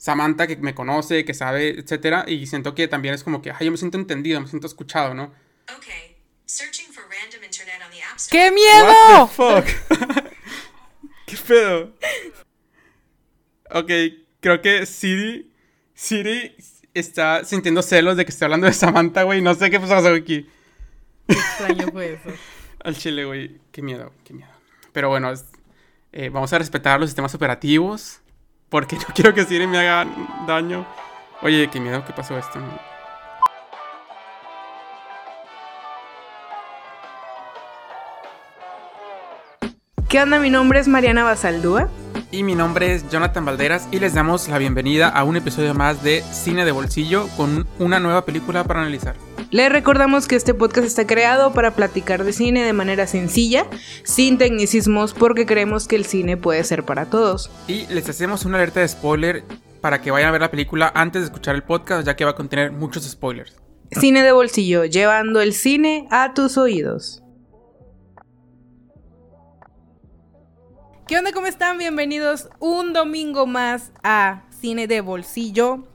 Samantha que me conoce, que sabe, etcétera, y siento que también es como que, ay, yo me siento entendido, me siento escuchado, ¿no? ¡Qué miedo! What the fuck? ¿Qué pedo? Ok, creo que Siri, Siri está sintiendo celos de que estoy hablando de Samantha, güey, no sé qué pasó aquí. Qué extraño fue eso. Al chile, güey, qué miedo, qué miedo. Pero bueno, eh, vamos a respetar los sistemas operativos. Porque no quiero que Siri me haga daño. Oye, qué miedo que pasó esto. ¿Qué onda? Mi nombre es Mariana Basaldúa. Y mi nombre es Jonathan Valderas y les damos la bienvenida a un episodio más de Cine de Bolsillo con una nueva película para analizar. Les recordamos que este podcast está creado para platicar de cine de manera sencilla, sin tecnicismos, porque creemos que el cine puede ser para todos. Y les hacemos una alerta de spoiler para que vayan a ver la película antes de escuchar el podcast, ya que va a contener muchos spoilers. Cine de bolsillo, llevando el cine a tus oídos. ¿Qué onda? ¿Cómo están? Bienvenidos un domingo más a Cine de Bolsillo.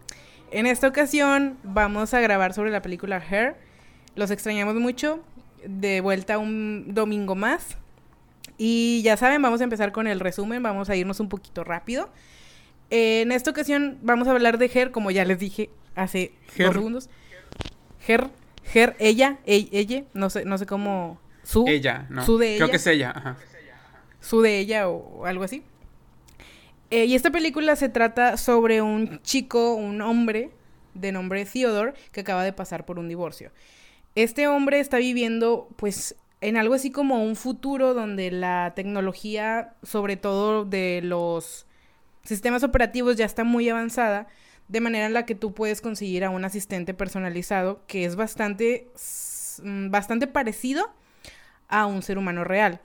En esta ocasión vamos a grabar sobre la película Hair. Los extrañamos mucho. De vuelta un domingo más. Y ya saben, vamos a empezar con el resumen. Vamos a irnos un poquito rápido. En esta ocasión vamos a hablar de Her, como ya les dije hace dos segundos. Her, Her, ella, ella, no sé, no sé cómo. Su. Ella, no. Su de ella. Creo que es ella, ajá su de ella o algo así. Eh, y esta película se trata sobre un chico, un hombre de nombre Theodore, que acaba de pasar por un divorcio. Este hombre está viviendo, pues, en algo así como un futuro donde la tecnología, sobre todo de los sistemas operativos, ya está muy avanzada, de manera en la que tú puedes conseguir a un asistente personalizado que es bastante, mm, bastante parecido a un ser humano real.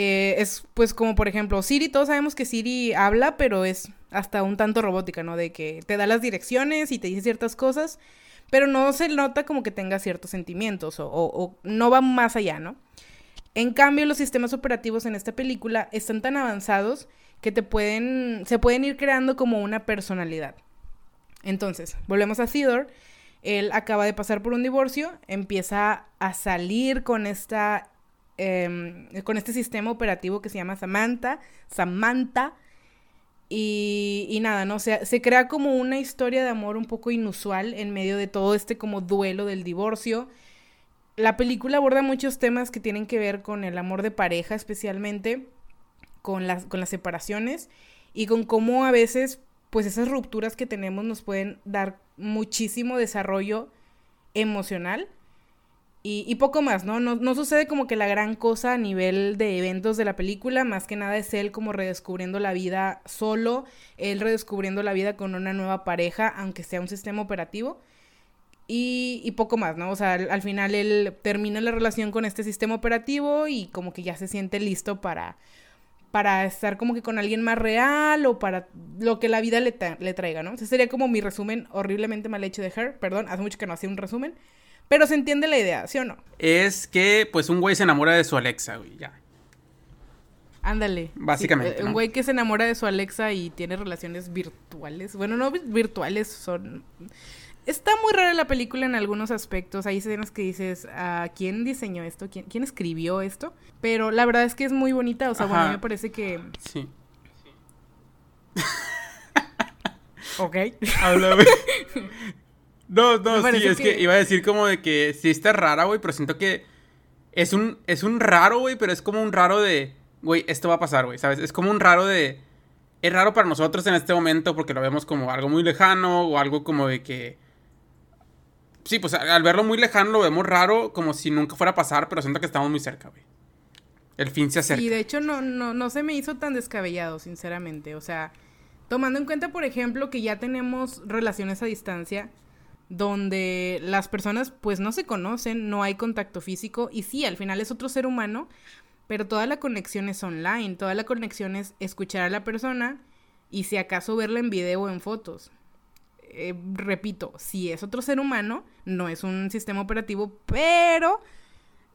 Eh, es pues como por ejemplo Siri, todos sabemos que Siri habla, pero es hasta un tanto robótica, ¿no? De que te da las direcciones y te dice ciertas cosas, pero no se nota como que tenga ciertos sentimientos o, no va más allá, ¿no? En cambio, los sistemas operativos en esta película están tan avanzados que te pueden, se pueden ir creando como una personalidad. Entonces, volvemos a Theodore. Él acaba de pasar por un divorcio, empieza a salir con esta Em, con este sistema operativo que se llama Samantha, Samantha, y, nada, ¿no? se crea como una historia de amor un poco inusual en medio de todo este como duelo del divorcio. La película aborda muchos temas que tienen que ver con el amor de pareja, especialmente con las, con las separaciones y con cómo a veces, pues esas rupturas que tenemos nos pueden dar muchísimo desarrollo emocional y, poco más, ¿no? ¿no? sucede como que la gran cosa a nivel de eventos de la película, más que nada es él como redescubriendo la vida solo, él redescubriendo la vida con una nueva pareja, aunque sea un sistema operativo. Y, poco más, ¿no? O sea, al, final él termina la relación con este sistema operativo y como que ya se siente listo para, para estar como que con alguien más real o para lo que la vida le, le traiga, ¿no? Ese sería como mi resumen horriblemente mal hecho de Her. Perdón, hace mucho que no hacía un resumen. Pero se entiende la idea, ¿sí o no? Es que, pues, un güey se enamora de su Alexa, güey, ya. Ándale. Básicamente. Eh, un güey que se enamora de su Alexa y tiene relaciones virtuales. Bueno, no virtuales, son. Está muy rara la película en algunos aspectos. Hay escenas que dices, ¿a ah, quién diseñó esto? ¿Quién, ¿Quién, escribió esto? Pero la verdad es que es muy bonita. O sea, bueno, a mí me parece que. Sí. ok. Háblame. No, no, sí, es que... iba a decir como de que sí está rara, güey, pero siento que es un, es un raro, güey, pero es como un raro de, güey, esto va a pasar, güey, ¿sabes? Es como un raro de... Es raro para nosotros en este momento porque lo vemos como algo muy lejano o algo como de que... Sí, pues al verlo muy lejano lo vemos raro como si nunca fuera a pasar, pero siento que estamos muy cerca, güey. El fin se acerca. Y de hecho no, no, no se me hizo tan descabellado, sinceramente. O sea, tomando en cuenta, por ejemplo, que ya tenemos relaciones a distancia donde las personas pues no se conocen, no hay contacto físico y sí, al final es otro ser humano, pero toda la conexión es online, toda la conexión es escuchar a la persona y si acaso verla en video o en fotos. Eh, repito, si es otro ser humano, no es un sistema operativo, pero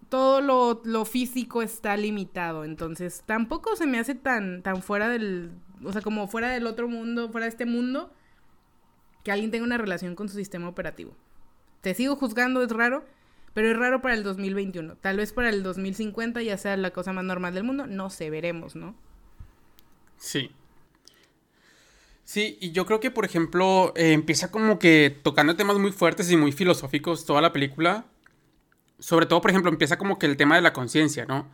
todo lo, lo, físico está limitado, entonces tampoco se me hace tan, tan fuera del, o sea, como fuera del otro mundo, fuera de este mundo, que alguien tenga una relación con su sistema operativo. Te sigo juzgando, es raro, pero es raro para el 2021. Tal vez para el 2050 ya sea la cosa más normal del mundo, no sé, veremos, ¿no? Sí. Sí, y yo creo que, por ejemplo, eh, empieza como que tocando temas muy fuertes y muy filosóficos toda la película. Sobre todo, por ejemplo, empieza como que el tema de la conciencia, ¿no?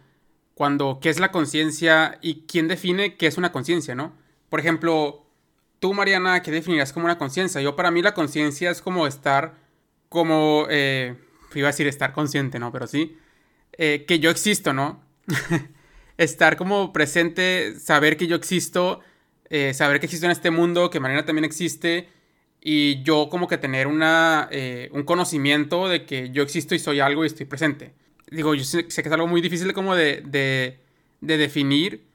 Cuando, ¿qué es la conciencia y quién define qué es una conciencia, ¿no? Por ejemplo, tú, Mariana, ¿qué definirías como una conciencia? Yo, para mí, la conciencia es como estar, como, eh, iba a decir estar consciente, ¿no? Pero sí, eh, que yo existo, ¿no? estar como presente, saber que yo existo eh, saber que existo en este mundo, que Mariana también existe, y yo como que tener una, eh, un conocimiento de que yo existo y soy algo y estoy presente. Digo, yo sé, que es algo muy difícil como de, de, de, definir,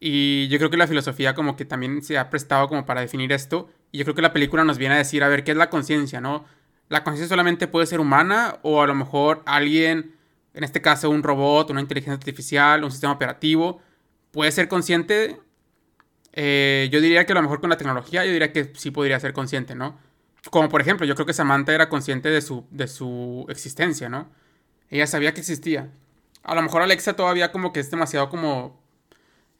y yo creo que la filosofía como que también se ha prestado como para definir esto, y yo creo que la película nos viene a decir, a ver, ¿qué es la conciencia, no? La conciencia solamente puede ser humana, o a lo mejor alguien, en este caso un robot, una inteligencia artificial, un sistema operativo, puede ser consciente eh, yo diría que a lo mejor con la tecnología, yo diría que sí podría ser consciente, ¿no? Como por ejemplo, yo creo que Samantha era consciente de su, de su existencia, ¿no? Ella sabía que existía. A lo mejor Alexa todavía como que es demasiado como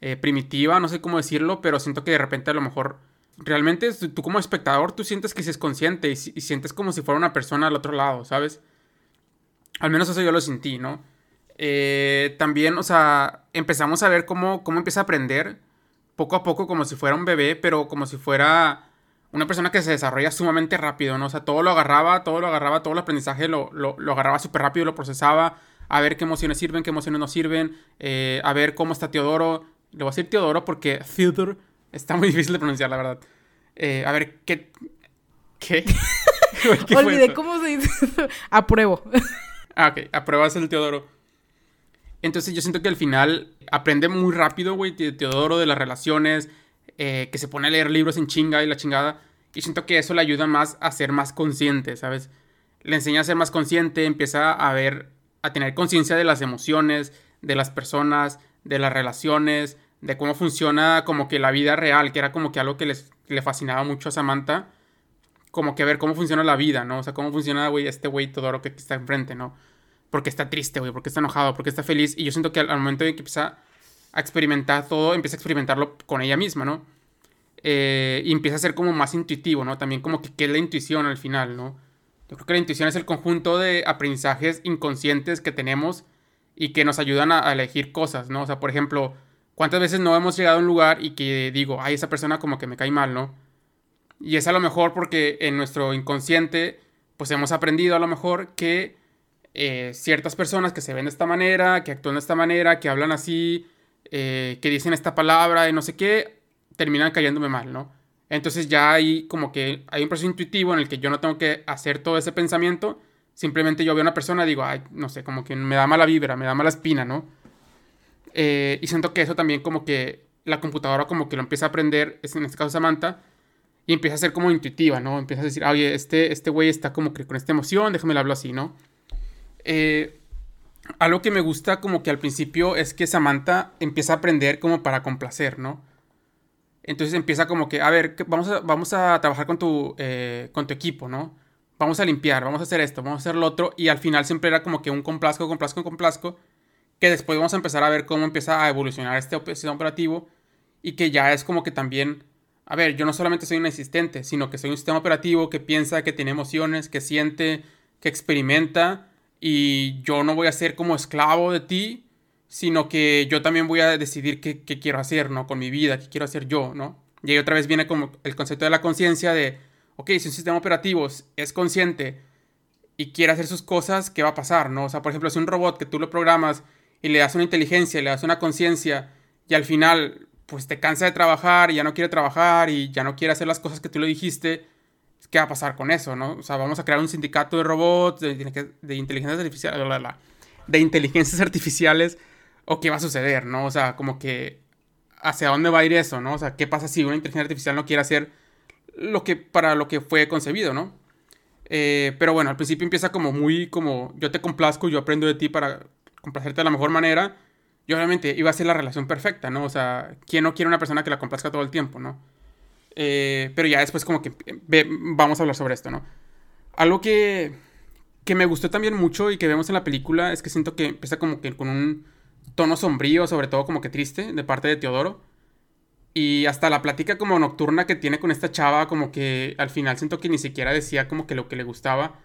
eh, primitiva, no sé cómo decirlo, pero siento que de repente a lo mejor realmente tú como espectador tú sientes que sí es consciente y, sientes como si fuera una persona al otro lado, ¿sabes? Al menos eso yo lo sentí, ¿no? Eh, también, o sea, empezamos a ver cómo, cómo empieza a aprender poco a poco como si fuera un bebé, pero como si fuera una persona que se desarrolla sumamente rápido, ¿no? O sea, todo lo agarraba, todo lo agarraba, todo el aprendizaje lo, lo, agarraba súper rápido, lo procesaba, a ver qué emociones sirven, qué emociones no sirven, eh, a ver cómo está Teodoro. Le voy a decir Teodoro porque Theodore está muy difícil de pronunciar, la verdad. Eh, a ver, ¿qué? ¿Qué? Olvidé cómo se dice. Apruebo. ah, ok. Apruebas el Teodoro. Entonces yo siento que al final aprende muy rápido, güey, Teodoro de las relaciones, eh, que se pone a leer libros en chinga y la chingada. Y siento que eso le ayuda más a ser más consciente, ¿sabes? Le enseña a ser más consciente, empieza a ver, a tener conciencia de las emociones, de las personas, de las relaciones, de cómo funciona como que la vida real, que era como que algo que, les, le fascinaba mucho a Samantha. Como que ver cómo funciona la vida, ¿no? O sea, cómo funciona, güey, este güey Teodoro que está enfrente, ¿no? porque está triste, güey, porque está enojado, porque está feliz. Y yo siento que al, momento de que empieza a experimentar todo, empieza a experimentarlo con ella misma, ¿no? Eh, y empieza a ser como más intuitivo, ¿no? También como que qué es la intuición al final, ¿no? Yo creo que la intuición es el conjunto de aprendizajes inconscientes que tenemos y que nos ayudan a, elegir cosas, ¿no? O sea, por ejemplo, ¿cuántas veces no hemos llegado a un lugar y que digo, ay, esa persona como que me cae mal, ¿no? Y es a lo mejor porque en nuestro inconsciente, pues hemos aprendido a lo mejor que eh, ciertas personas que se ven de esta manera, que actúan de esta manera, que hablan así, eh, que dicen esta palabra y no sé qué, terminan cayéndome mal, ¿no? Entonces ya hay como que hay un proceso intuitivo en el que yo no tengo que hacer todo ese pensamiento, simplemente yo veo a una persona y digo, ay, no sé, como que me da mala vibra, me da mala espina, ¿no? Eh, y siento que eso también como que la computadora como que lo empieza a aprender, en este caso Samantha, y empieza a ser como intuitiva, ¿no? Empieza a decir, oye, este, este güey está como que con esta emoción, déjame le hablo así, ¿no? Eh, algo que me gusta como que al principio es que Samantha empieza a aprender como para complacer, ¿no? Entonces empieza como que, a ver, vamos a, vamos a trabajar con tu, eh, con tu equipo, ¿no? Vamos a limpiar, vamos a hacer esto, vamos a hacer lo otro. Y al final siempre era como que un complazco, complazco, complazco. Que después vamos a empezar a ver cómo empieza a evolucionar este sistema operativo. Y que ya es como que también, a ver, yo no solamente soy un asistente, sino que soy un sistema operativo que piensa, que tiene emociones, que siente, que experimenta y yo no voy a ser como esclavo de ti, sino que yo también voy a decidir qué, quiero hacer, ¿no? Con mi vida, qué quiero hacer yo, ¿no? Y ahí otra vez viene como el concepto de la conciencia de, ok, si un sistema operativo es consciente y quiere hacer sus cosas, ¿qué va a pasar, no? O sea, por ejemplo, si un robot que tú lo programas y le das una inteligencia, le das una conciencia y al final, pues te cansa de trabajar y ya no quiere trabajar y ya no quiere hacer las cosas que tú le dijiste, ¿qué va a pasar con eso, no? O sea, vamos a crear un sindicato de robots, de, inteligencias artificiales, de inteligencias artificiales, o qué va a suceder, ¿no? O sea, como que, ¿hacia dónde va a ir eso, no? O sea, ¿qué pasa si una inteligencia artificial no quiere hacer lo que, para lo que fue concebido, ¿no? Eh, pero bueno, al principio empieza como muy, como, yo te complazco, yo aprendo de ti para complacerte de la mejor manera, Y obviamente iba a ser la relación perfecta, ¿no? O sea, ¿quién no quiere una persona que la complazca todo el tiempo, ¿no? Eh, pero ya después como que vamos a hablar sobre esto, ¿no? Algo que, que me gustó también mucho y que vemos en la película es que siento que empieza como que con un tono sombrío, sobre todo como que triste, de parte de Teodoro. Y hasta la plática como nocturna que tiene con esta chava, como que al final siento que ni siquiera decía como que lo que le gustaba.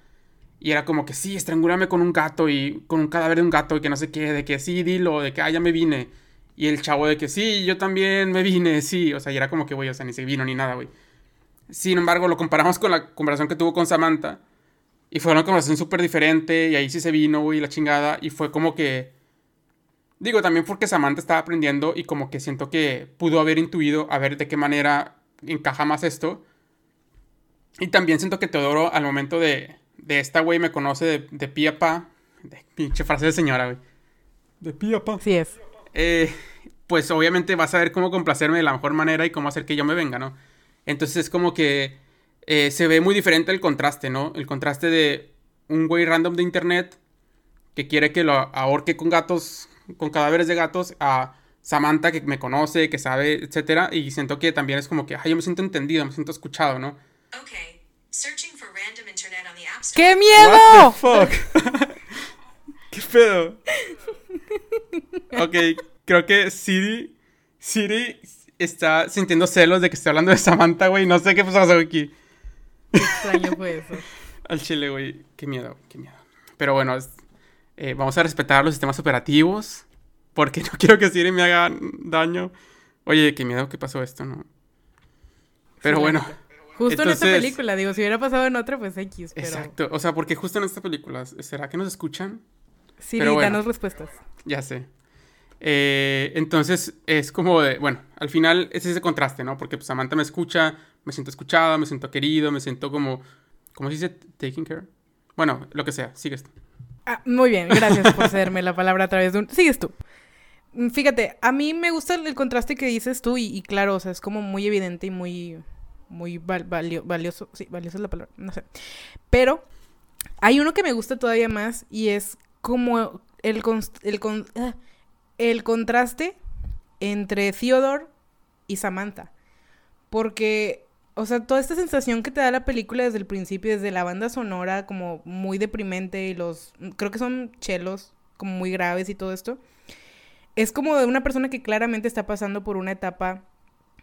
Y era como que sí, estrangúlame con un gato y con un cadáver de un gato y que no sé qué, de que sí, dilo, de que ah, ya me vine. Y el chavo de que sí, yo también me vine, sí. O sea, y era como que, güey, o sea, ni se vino ni nada, güey. Sin embargo, lo comparamos con la conversación que tuvo con Samantha. Y fue una conversación súper diferente. Y ahí sí se vino, güey, la chingada. Y fue como que. Digo, también porque Samantha estaba aprendiendo y como que siento que pudo haber intuido a ver de qué manera encaja más esto. Y también siento que Teodoro, al momento de, de esta, güey, me conoce de, de pía pa. De pinche frase de señora, güey. De pía pa. Sí es. Eh, pues obviamente vas a ver cómo complacerme de la mejor manera y cómo hacer que yo me venga, ¿no? Entonces es como que eh, se ve muy diferente el contraste, ¿no? El contraste de un güey random de internet que quiere que lo ahorque con gatos, con cadáveres de gatos, a Samantha que me conoce, que sabe, etcétera, y siento que también es como que, ay, yo me siento entendido, me siento escuchado, ¿no? ¡Qué miedo! What the fuck? ¿Qué pedo? ok, creo que Siri. Siri está sintiendo celos de que esté hablando de Samantha, güey. No sé qué pasó aquí. Qué extraño fue eso. Al chile, güey. Qué miedo, qué miedo. Pero bueno, eh, vamos a respetar los sistemas operativos. Porque no quiero que Siri me haga daño. Oye, qué miedo que pasó esto, ¿no? Pero bueno. Justo en esta película, digo, si hubiera pasado en otra, pues X. Pero... Exacto, o sea, porque justo en esta película, ¿será que nos escuchan? Sí, danos respuestas. Ya sé. Eh, entonces es como de, bueno, al final es ese contraste, ¿no? Porque pues Samantha me escucha, me siento escuchada, me siento querido, me siento como, ¿cómo se dice? Taking care. Bueno, lo que sea, sigues tú. Ah, muy bien, gracias por cederme la palabra a través de un... Sigues tú. Mm, fíjate, a mí me gusta el contraste que dices tú y, claro, o sea, es como muy evidente y muy, muy valioso. Sí, valioso es la palabra, no sé. Pero hay uno que me gusta todavía más y es como el, el, ah, el contraste entre Theodore y Samantha. Porque, o sea, toda esta sensación que te da la película desde el principio, desde la banda sonora, como muy deprimente y los, creo que son chelos, como muy graves y todo esto, es como de una persona que claramente está pasando por una etapa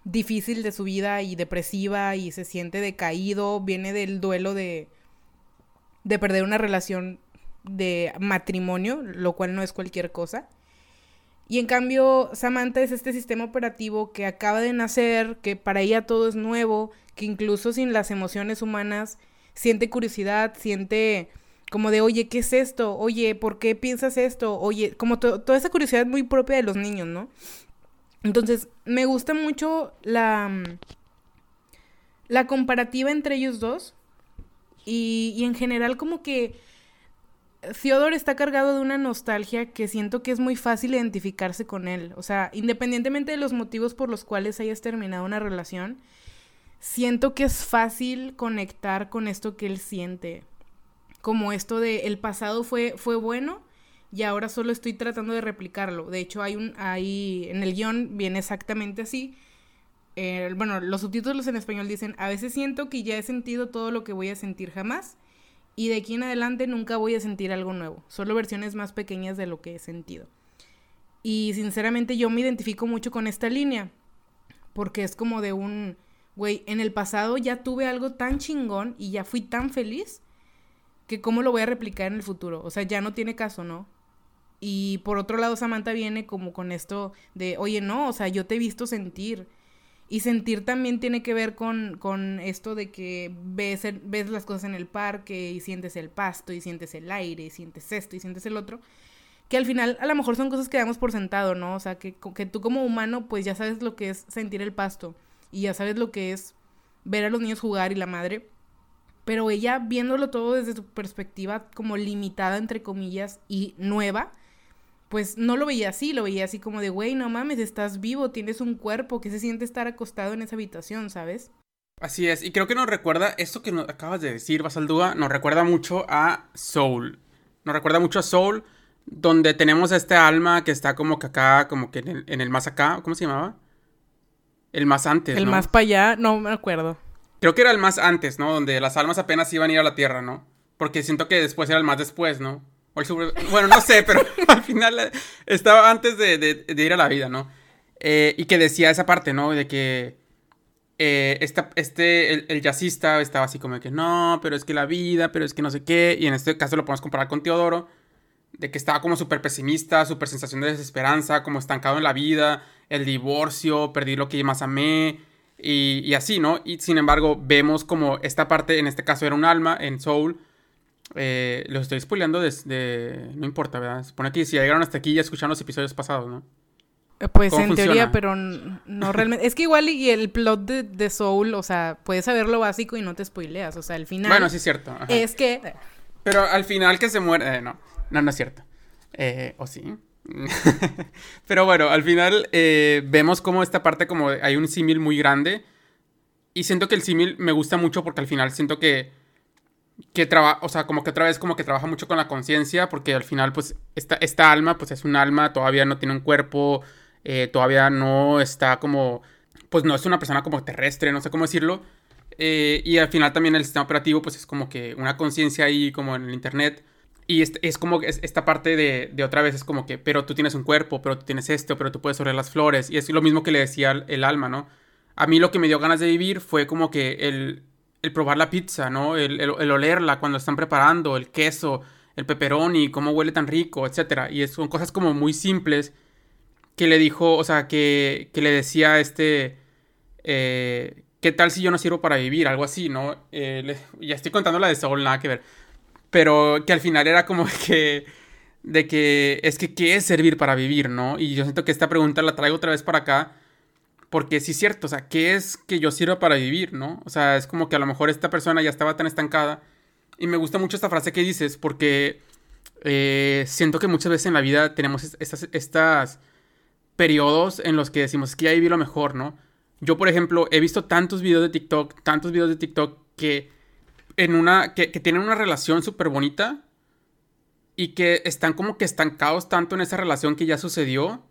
difícil de su vida y depresiva y se siente decaído, viene del duelo de, de perder una relación de matrimonio, lo cual no es cualquier cosa. Y en cambio, Samantha es este sistema operativo que acaba de nacer, que para ella todo es nuevo, que incluso sin las emociones humanas siente curiosidad, siente como de, oye, ¿qué es esto? Oye, ¿por qué piensas esto? Oye, como toda esa curiosidad muy propia de los niños, ¿no? Entonces, me gusta mucho la, la comparativa entre ellos dos y, y en general como que Theodore está cargado de una nostalgia que siento que es muy fácil identificarse con él. O sea, independientemente de los motivos por los cuales hayas terminado una relación, siento que es fácil conectar con esto que él siente. Como esto de el pasado fue, fue bueno y ahora solo estoy tratando de replicarlo. De hecho, hay un, hay, en el guion viene exactamente así. Bueno, los subtítulos en español dicen, a veces siento que ya he sentido todo lo que voy a sentir jamás y de aquí en adelante nunca voy a sentir algo nuevo, solo versiones más pequeñas de lo que he sentido. Y sinceramente yo me identifico mucho con esta línea, porque es como de un, güey, en el pasado ya tuve algo tan chingón y ya fui tan feliz que cómo lo voy a replicar en el futuro. O sea, ya no tiene caso, ¿no? Y por otro lado, Samantha viene como con esto de, oye, no, o sea, yo te he visto sentir y sentir también tiene que ver con, con esto de que ves, ves las cosas en el parque y sientes el pasto y sientes el aire y sientes esto y sientes el otro. Que al final a lo mejor son cosas que damos por sentado, ¿no? O sea, que, que tú como humano pues ya sabes lo que es sentir el pasto y ya sabes lo que es ver a los niños jugar y la madre. Pero ella viéndolo todo desde su perspectiva como limitada, entre comillas, y nueva, pues no lo veía así, lo veía así como de, güey, no mames, estás vivo, tienes un cuerpo, que se siente estar acostado en esa habitación, ¿sabes? Así es, y creo que nos recuerda, esto que nos acabas de decir, Basaldúa, nos recuerda mucho a Soul. Nos recuerda mucho a Soul donde tenemos a este alma que está como que acá, como que en el, en el más acá, ¿cómo se llamaba? El más antes, El más para allá, no me acuerdo. Creo que era el más antes, ¿no? Donde las almas apenas iban a ir a la Tierra, ¿no? Porque siento que después era el más después, ¿no? Bueno, no sé, pero al final estaba antes de, ir a la vida, ¿no? Eh, y que decía esa parte, ¿no? De que eh, este, el, el, jazzista estaba así como de que no, pero es que la vida, pero es que no sé qué. Y en este caso lo podemos comparar con Teodoro, de que estaba como súper pesimista, súper sensación de desesperanza, como estancado en la vida, el divorcio, perdí lo que más amé. Y, así, ¿no? Y sin embargo, vemos como esta parte, en este caso era un alma, en Soul. Eh, lo estoy spoileando desde. No importa, ¿verdad? Se supone que si llegaron hasta aquí ya escucharon los episodios pasados, ¿no? Eh, pues en teoría, pero no realmente. es que igual y el plot de, Soul, o sea, puedes saber lo básico y no te spoileas. O sea, al final. Bueno, sí es cierto. Es que. Pero al final que se muere. Eh, no, no, no es cierto. Eh, ¿O sí? pero bueno, al final vemos como esta parte, como hay un símil muy grande. Y siento que el símil me gusta mucho porque al final siento que. Que trabaja, o sea, como que otra vez como que trabaja mucho con la conciencia, porque al final, pues, esta, esta alma, pues es un alma, todavía no tiene un cuerpo, eh, todavía no está como, pues no es una persona como terrestre, no sé cómo decirlo. Eh, y al final también el sistema operativo, pues es como que una conciencia ahí como en el Internet. Y es, es como es, esta parte de, de, otra vez es como que, pero tú tienes un cuerpo, pero tú tienes esto, pero tú puedes oler las flores. Y es lo mismo que le decía el, alma, ¿no? A mí lo que me dio ganas de vivir fue como que el, el probar la pizza, ¿no? El, el, el, olerla cuando están preparando, el queso, el pepperoni, cómo huele tan rico, etc. Y son cosas como muy simples que le dijo, o sea, que, que le decía este, eh, ¿qué tal si yo no sirvo para vivir? Algo así, ¿no? Eh, ya estoy contando la de Saul, nada que. Pero que al final era como que, de que, es que, ¿qué es servir para vivir, no? Y yo siento que esta pregunta la traigo otra vez para acá. Porque sí es cierto, o sea, ¿qué es que yo sirva para vivir, no? O sea, es como que a lo mejor esta persona ya estaba tan estancada. Y me gusta mucho esta frase que dices, porque eh, siento que muchas veces en la vida tenemos estas, estas periodos en los que decimos que ya viví lo mejor, ¿no? Yo, por ejemplo, he visto tantos videos de TikTok, tantos videos de TikTok que en una. que, tienen una relación súper bonita. Y que están como que estancados tanto en esa relación que ya sucedió.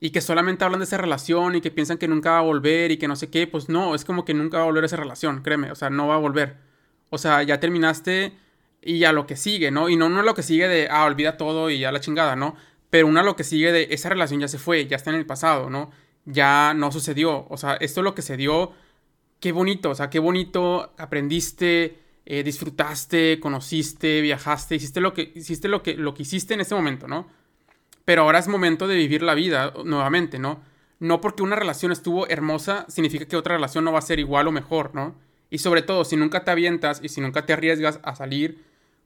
Y que solamente hablan de esa relación y que piensan que nunca va a volver y que no sé qué. Pues no, es como que nunca va a volver esa relación, créeme. O sea, no va a volver. O sea, ya terminaste y ya lo que sigue, ¿no? Y no, no lo que sigue de, ah, olvida todo y ya la chingada, ¿no? Pero una lo que sigue de esa relación ya se fue, ya está en el pasado, ¿no? Ya no sucedió. O sea, esto es lo que se dio. Qué bonito, o sea, qué bonito aprendiste, eh, disfrutaste, conociste, viajaste, hiciste lo que hiciste lo que lo que hiciste en ese momento, ¿no? Pero ahora es momento de vivir la vida nuevamente, ¿no? No porque una relación estuvo hermosa significa que otra relación no va a ser igual o mejor, ¿no? Y sobre todo, si nunca te avientas y si nunca te arriesgas a salir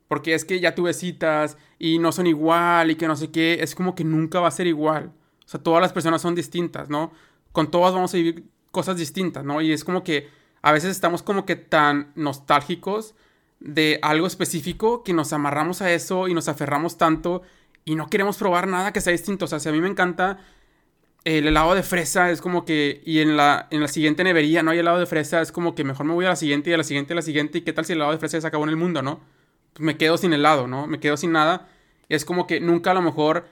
porque es que ya tuve citas y no son igual y que no sé qué, es como que nunca va a ser igual. O sea, todas las personas son distintas, ¿no? Con todas vamos a vivir cosas distintas, ¿no? Y es como que a veces estamos como que tan nostálgicos de algo específico que nos amarramos a eso y nos aferramos tanto y no queremos probar nada que sea distinto. O sea, si a mí me encanta el helado de fresa, es como que, y en la, en la siguiente nevería no hay helado de fresa, es como que mejor me voy a la siguiente y a la siguiente y a la siguiente. ¿Y qué tal si el helado de fresa se acabó en el mundo, no? Me quedo sin helado, ¿no? Me quedo sin nada. Es como que nunca a lo mejor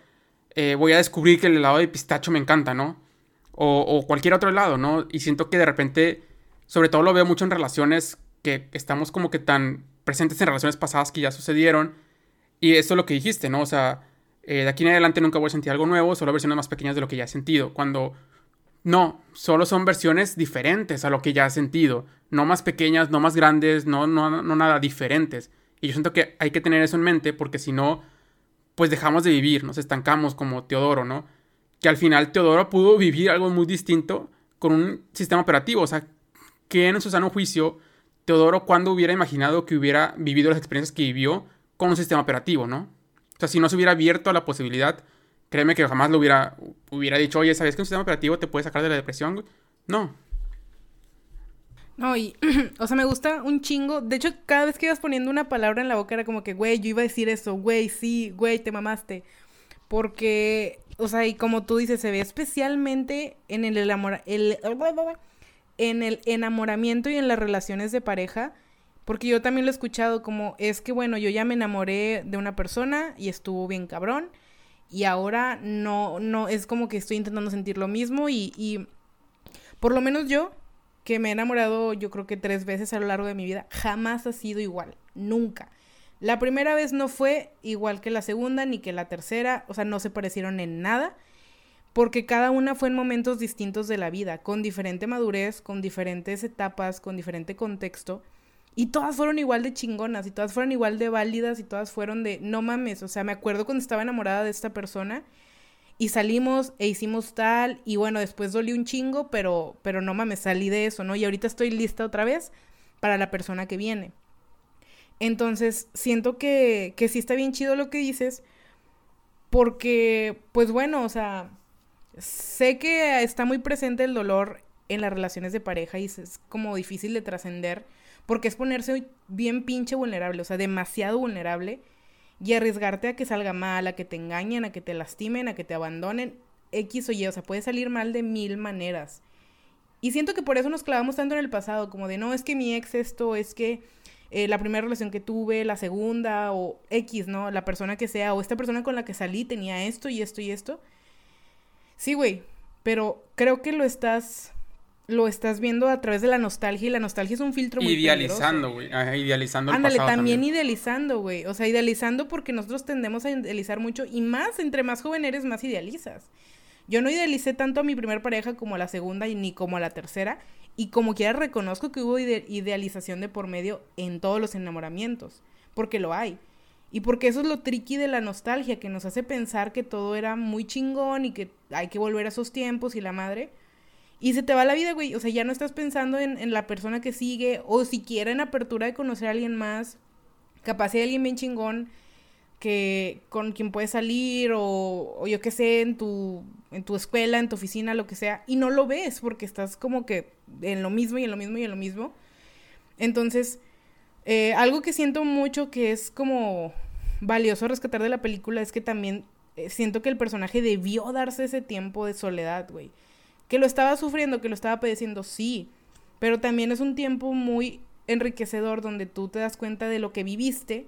eh, voy a descubrir que el helado de pistacho me encanta, ¿no? O, cualquier otro helado, ¿no? Y siento que de repente, sobre todo lo veo mucho en relaciones que estamos como que tan presentes en relaciones pasadas que ya sucedieron. Y eso es lo que dijiste, ¿no? O sea, eh, de aquí en adelante nunca voy a sentir algo nuevo, solo versiones más pequeñas de lo que ya he sentido. Cuando no, solo son versiones diferentes a lo que ya he sentido. No más pequeñas, no más grandes, no, no, no nada diferentes. Y yo siento que hay que tener eso en mente porque si no, pues dejamos de vivir, nos estancamos como Teodoro, ¿no? Que al final Teodoro pudo vivir algo muy distinto con un sistema operativo. O sea, que en su sano juicio, Teodoro cuando hubiera imaginado que hubiera vivido las experiencias que vivió con un sistema operativo, ¿no? O sea, si no se hubiera abierto a la posibilidad, créeme que jamás lo hubiera, hubiera dicho, oye, ¿sabes que un sistema operativo te puede sacar de la depresión? No, no, y, o sea, me gusta un chingo. De hecho, cada vez que ibas poniendo una palabra en la boca era como que, güey, yo iba a decir eso, güey, sí, güey, te mamaste. Porque, o sea, y como tú dices, se ve especialmente en el, el, en el enamoramiento y en las relaciones de pareja. Porque yo también lo he escuchado como, es que bueno, yo ya me enamoré de una persona y estuvo bien cabrón. y ahora no, no, es como que estoy intentando sentir lo mismo y, y por lo menos yo, que me he enamorado yo creo que tres veces a lo largo de mi vida, jamás ha sido igual, nunca. La primera vez no fue igual que la segunda ni que la tercera, o sea, no se parecieron en nada, porque cada una fue en momentos distintos de la vida, con diferente madurez, con diferentes etapas, con diferente contexto, y todas fueron igual de chingonas, y todas fueron igual de válidas, y todas fueron de, no mames, o sea, me acuerdo cuando estaba enamorada de esta persona, y salimos e hicimos tal, y bueno, después dolí un chingo, pero, pero no mames, salí de eso, ¿no? Y ahorita estoy lista otra vez para la persona que viene. Entonces, siento que, que sí está bien chido lo que dices, porque, pues bueno, o sea, sé que está muy presente el dolor en las relaciones de pareja y es como difícil de trascender, porque es ponerse bien pinche vulnerable, o sea, demasiado vulnerable, y arriesgarte a que salga mal, a que te engañen, a que te lastimen, a que te abandonen, X o Y, o sea, puede salir mal de mil maneras. Y siento que por eso nos clavamos tanto en el pasado, como de, no, es que mi ex esto, es que eh, la primera relación que tuve, la segunda, o X, ¿no? La persona que sea, o esta persona con la que salí tenía esto y esto y esto. Sí, güey, pero creo que lo estás lo estás viendo a través de la nostalgia y la nostalgia es un filtro muy idealizando, güey, idealizando el Ándale, también, idealizando, güey, o sea, idealizando porque nosotros tendemos a idealizar mucho y más entre más joven eres más idealizas. Yo no idealicé tanto a mi primer pareja como a la segunda y ni como a la tercera y como quiera reconozco que hubo idealización de por medio en todos los enamoramientos, porque lo hay. Y porque eso es lo tricky de la nostalgia, que nos hace pensar que todo era muy chingón y que hay que volver a esos tiempos y la madre. Y se te va la vida, güey. O sea, ya no estás pensando en, en la persona que sigue o siquiera en apertura de conocer a alguien más. Capaz de alguien bien chingón que con quien puedes salir o, o yo qué sé, en tu, en tu escuela, en tu oficina, lo que sea, y no lo ves porque estás como que en lo mismo y en lo mismo y en lo mismo. Entonces, eh, algo que siento mucho que es como valioso rescatar de la película es que también eh, siento que el personaje debió darse ese tiempo de soledad, güey. Que lo estaba sufriendo, que lo estaba padeciendo, sí. Pero también es un tiempo muy enriquecedor donde tú te das cuenta de lo que viviste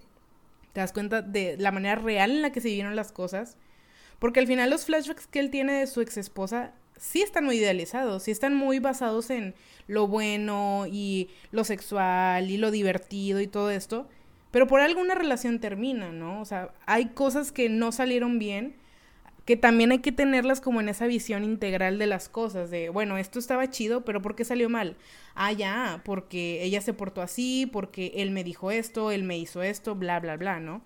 te das cuenta de la manera real en la que se vivieron las cosas. Porque al final los flashbacks que él tiene de su ex esposa sí están muy idealizados, sí están muy basados en lo bueno y lo sexual y lo divertido y todo esto. Pero por alguna relación termina, ¿no? O sea, hay cosas que no salieron bien que también hay que tenerlas como en esa visión integral de las cosas, de, bueno, esto estaba chido, pero ¿por qué salió mal? Ah, ya, porque ella se portó así, porque él me dijo esto, él me hizo esto, bla, bla, bla, ¿no?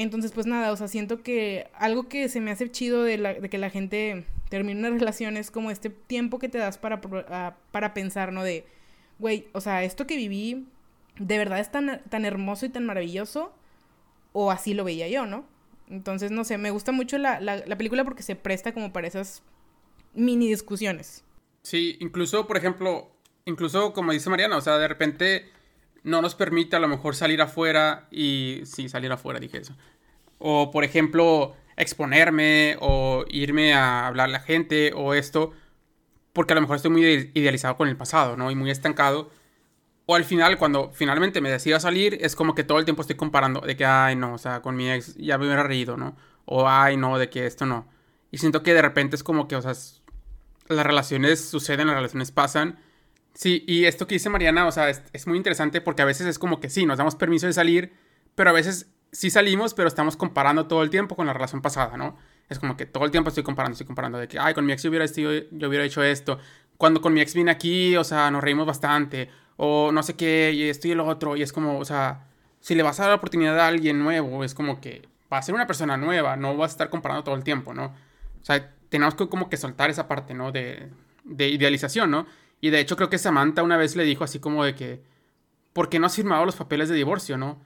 Entonces, pues nada, o sea, siento que algo que se me hace chido de, la, que la gente termine una relación es como este tiempo que te das para, para pensar, ¿no? De, güey, o sea, esto que viví, ¿de verdad es tan, tan hermoso y tan maravilloso? O así lo veía yo, ¿no? Entonces, no sé, me gusta mucho la, película porque se presta como para esas mini discusiones. Sí, incluso, por ejemplo, incluso como dice Mariana, o sea, de repente no nos permite a lo mejor salir afuera y... Sí, salir afuera, dije eso. O, por ejemplo, exponerme o irme a hablar a la gente o esto, porque a lo mejor estoy muy idealizado con el pasado, ¿no? Y muy estancado. O al final, cuando finalmente me decido salir, es como que todo el tiempo estoy comparando de que, ay, no, o sea, con mi ex ya me hubiera reído, ¿no? O, ay, no, de que esto no. Y siento que de repente es como que, o sea, las relaciones suceden, las relaciones pasan. Sí, y esto que dice Mariana, o sea, es, muy interesante porque a veces es como que sí, nos damos permiso de salir, pero a veces sí salimos, pero estamos comparando todo el tiempo con la relación pasada, ¿no? Es como que todo el tiempo estoy comparando, estoy comparando de que, ay, con mi ex yo hubiera, yo hubiera hecho esto. Cuando con mi ex vine aquí, o sea, nos reímos bastante o no sé qué, y esto y el otro, y es como, o sea, si le vas a dar la oportunidad a alguien nuevo, es como que va a ser una persona nueva, no vas a estar comparando todo el tiempo, ¿no? O sea, tenemos que como que soltar esa parte, ¿no? De, de idealización, ¿no? Y de hecho creo que Samantha una vez le dijo así como de que, ¿por qué no has firmado los papeles de divorcio, ¿no?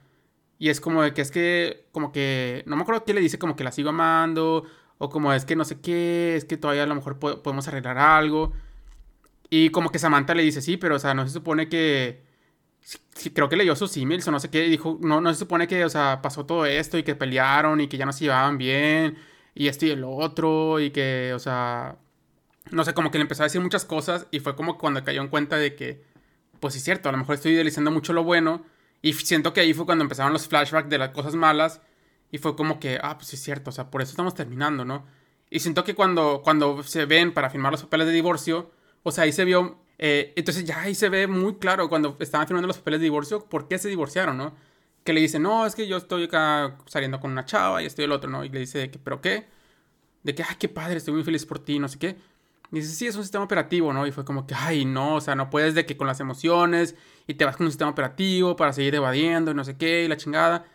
Y es como de que es que, como que, no me acuerdo qué le dice, como que la sigo amando, o como es que no sé qué, es que todavía a lo mejor podemos arreglar algo. Y como que Samantha le dice, sí, pero, o sea, no se supone que... creo que leyó sus emails o no sé qué, dijo, no, no se supone que, o sea, pasó todo esto y que pelearon y que ya no se llevaban bien y esto y el otro y que, o sea, no sé, como que le empezó a decir muchas cosas y fue como cuando cayó en cuenta de que, pues sí es cierto, a lo mejor estoy idealizando mucho lo bueno y siento que ahí fue cuando empezaron los flashbacks de las cosas malas Y fue como que, ah, pues sí es cierto, o sea, por eso estamos terminando, ¿no? Y siento que cuando, cuando se ven para firmar los papeles de divorcio, o sea, ahí se vio, eh, entonces ya ahí se ve muy claro cuando estaban firmando los papeles de divorcio, por qué se divorciaron, ¿no? Que le dice, no, es que yo estoy acá saliendo con una chava y estoy el otro, ¿no? Y le dice, que, ¿pero qué? De que, ay, qué padre, estoy muy feliz por ti, no sé qué. Y dice, sí, es un sistema operativo, ¿no? Y fue como que, ay, no, o sea, no puedes de que con las emociones y te vas con un sistema operativo para seguir evadiendo y no sé qué y la chingada.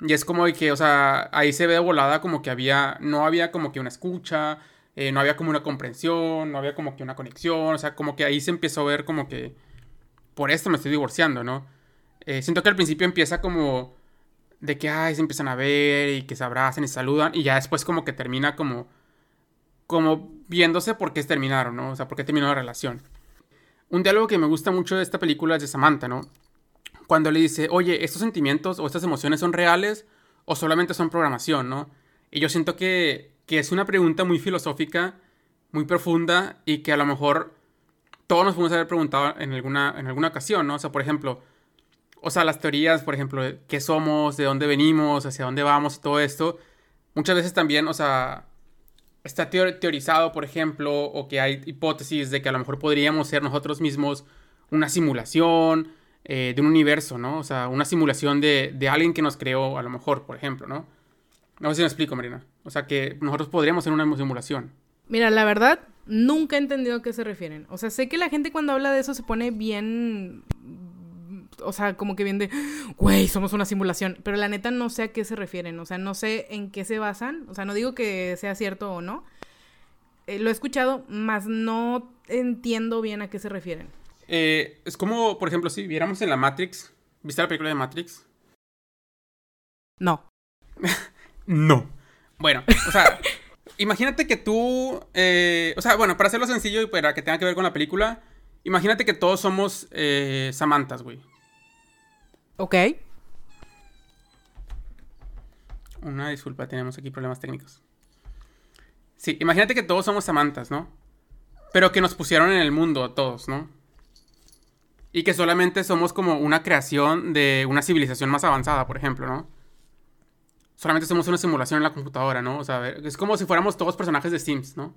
Y es como que, o sea, ahí se ve volada como que había, no había como que una escucha, eh, no había como una comprensión, no había como que una conexión, o sea, como que ahí se empezó a ver como que, por esto me estoy divorciando, ¿no? Eh, siento que al principio empieza como de que, ay, se empiezan a ver y que se abrazan y saludan, y ya después como que termina como, como viéndose por qué terminaron, ¿no? O sea, por qué terminó la relación. Un diálogo que me gusta mucho de esta película es de Samantha, ¿no? cuando le dice, oye, ¿estos sentimientos o estas emociones son reales o solamente son programación, no? Y yo siento que, que es una pregunta muy filosófica, muy profunda y que a lo mejor todos nos podemos haber preguntado en alguna, en alguna ocasión, ¿no? O sea, por ejemplo, o sea, las teorías, por ejemplo, qué somos, de dónde venimos, hacia dónde vamos y todo esto, muchas veces también, o sea, está teorizado, por ejemplo, o que hay hipótesis de que a lo mejor podríamos ser nosotros mismos una simulación, eh, de un universo, ¿no? O sea, una simulación de, de, alguien que nos creó, a lo mejor, por ejemplo, ¿no? No sé si me explico, Marina. O sea, que nosotros podríamos ser una simulación. Mira, la verdad, nunca he entendido a qué se refieren. O sea, sé que la gente cuando habla de eso se pone bien... O sea, como que bien de, güey, somos una simulación. Pero la neta no sé a qué se refieren. O sea, no sé en qué se basan. O sea, no digo que sea cierto o no. Eh, lo he escuchado, más no entiendo bien a qué se refieren. Eh, es como, por ejemplo, si viéramos en la Matrix. ¿Viste la película de Matrix? No. no. Bueno, o sea, imagínate que tú. Eh, o sea, bueno, para hacerlo sencillo y para que tenga que ver con la película, imagínate que todos somos eh, Samantas, güey. Ok. Una disculpa, tenemos aquí problemas técnicos. Sí, imagínate que todos somos Samantas, ¿no? Pero que nos pusieron en el mundo a todos, ¿no? Y que solamente somos como una creación de una civilización más avanzada, por ejemplo, ¿no? Solamente somos una simulación en la computadora, ¿no? O sea, es como si fuéramos todos personajes de Sims, ¿no?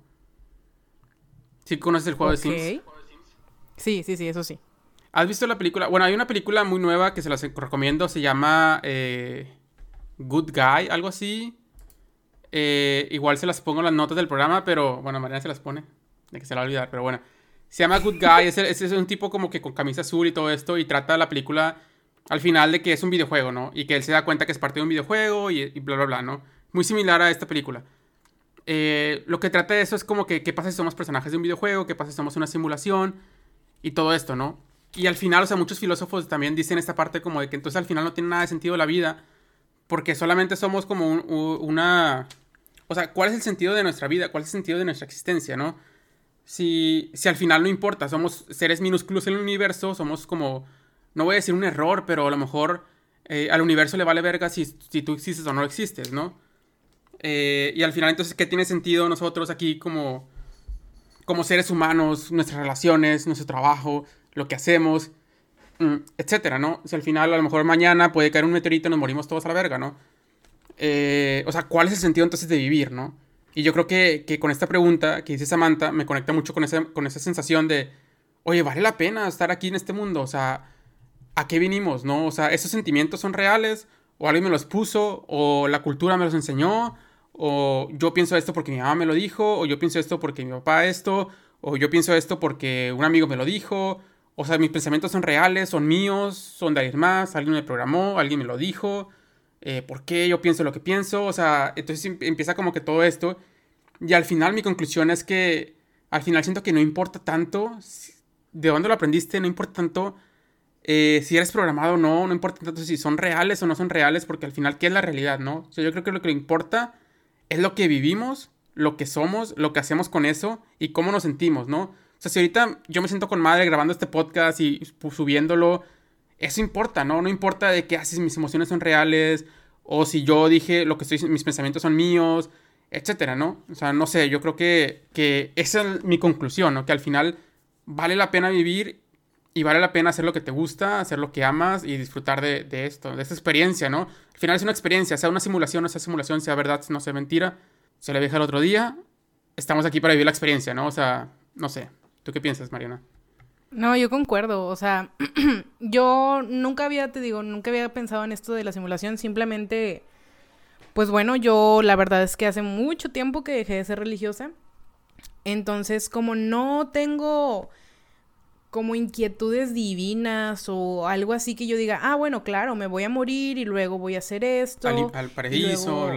¿Sí conoces el juego de Sims? Sí, sí, sí, eso sí. ¿Has visto la película? Bueno, hay una película muy nueva que se las recomiendo, se llama eh, Good Guy, algo así. Eh, igual se las pongo las notas del programa, pero bueno, Mariana se las pone, de que se la va a olvidar, pero bueno. Se llama Good Guy, es, es, un tipo como que con camisa azul y todo esto, y trata la película al final de que es un videojuego, ¿no? Y que él se da cuenta que es parte de un videojuego y, bla, bla, bla, ¿no? Muy similar a esta película. Eh, lo que trata de eso es como que qué pasa si somos personajes de un videojuego, qué pasa si somos una simulación y todo esto, ¿no? Y al final, o sea, muchos filósofos también dicen esta parte como de que entonces al final no tiene nada de sentido la vida porque solamente somos como una... O sea, ¿cuál es el sentido de nuestra vida? ¿Cuál es el sentido de nuestra existencia, no? si, si al final no importa, somos seres minúsculos en el universo, somos como, no voy a decir un error, pero a lo mejor eh, al universo le vale verga si, si, tú existes o no existes, ¿no? Eh, y al final entonces, ¿qué tiene sentido nosotros aquí como, como seres humanos, nuestras relaciones, nuestro trabajo, lo que hacemos, mm, etcétera, ¿no? O sea, al final a lo mejor mañana puede caer un meteorito y nos morimos todos a la verga, ¿no? Eh, o sea, ¿cuál es el sentido entonces de vivir, ¿no? Y yo creo que, que, con esta pregunta que dice Samantha me conecta mucho con esa, con esa sensación de, oye, ¿vale la pena estar aquí en este mundo? O sea, ¿a qué vinimos? ¿No? O sea, ¿esos sentimientos son reales? ¿O alguien me los puso? ¿O la cultura me los enseñó? ¿O yo pienso esto porque mi mamá me lo dijo? ¿O yo pienso esto porque mi papá esto? ¿O yo pienso esto porque un amigo me lo dijo? O sea, mis pensamientos son reales, son míos, son de alguien más, alguien me programó, alguien me lo dijo. Eh, por qué yo pienso lo que pienso, o sea, entonces em, empieza como que todo esto. Y al final mi conclusión es que al final siento que no importa tanto de dónde lo aprendiste, no importa tanto eh, si eres programado o no, no importa tanto si son reales o no son reales, porque al final, ¿qué es la realidad, no? O sea, yo creo que lo que importa es lo que vivimos, lo que somos, lo que hacemos con eso y cómo nos sentimos, ¿no? Sea, si ahorita yo me siento con madre grabando este podcast y subiéndolo eso importa, ¿no? No importa de que ah, mis emociones son reales o si yo dije lo que estoy mis pensamientos son míos, etcétera, ¿no? O sea, no sé, yo creo que, que esa es mi conclusión, ¿no? Que al final vale la pena vivir y vale la pena hacer lo que te gusta, hacer lo que amas y disfrutar de, de esto, de esta experiencia, ¿no? Al final es una experiencia, sea una simulación, no sea simulación, sea verdad, no sea mentira. Se le deja el otro día. Estamos aquí para vivir la experiencia, ¿no? O sea, no sé. ¿Tú qué piensas, Mariana? No, yo concuerdo. O sea, yo nunca había, te digo, nunca había pensado en esto de la simulación. Simplemente, pues bueno, yo la verdad es que hace mucho tiempo que dejé de ser religiosa. Entonces, como no tengo como inquietudes divinas o algo así que yo diga, ah, bueno, claro, me voy a morir y luego voy a hacer esto. Al, paraíso,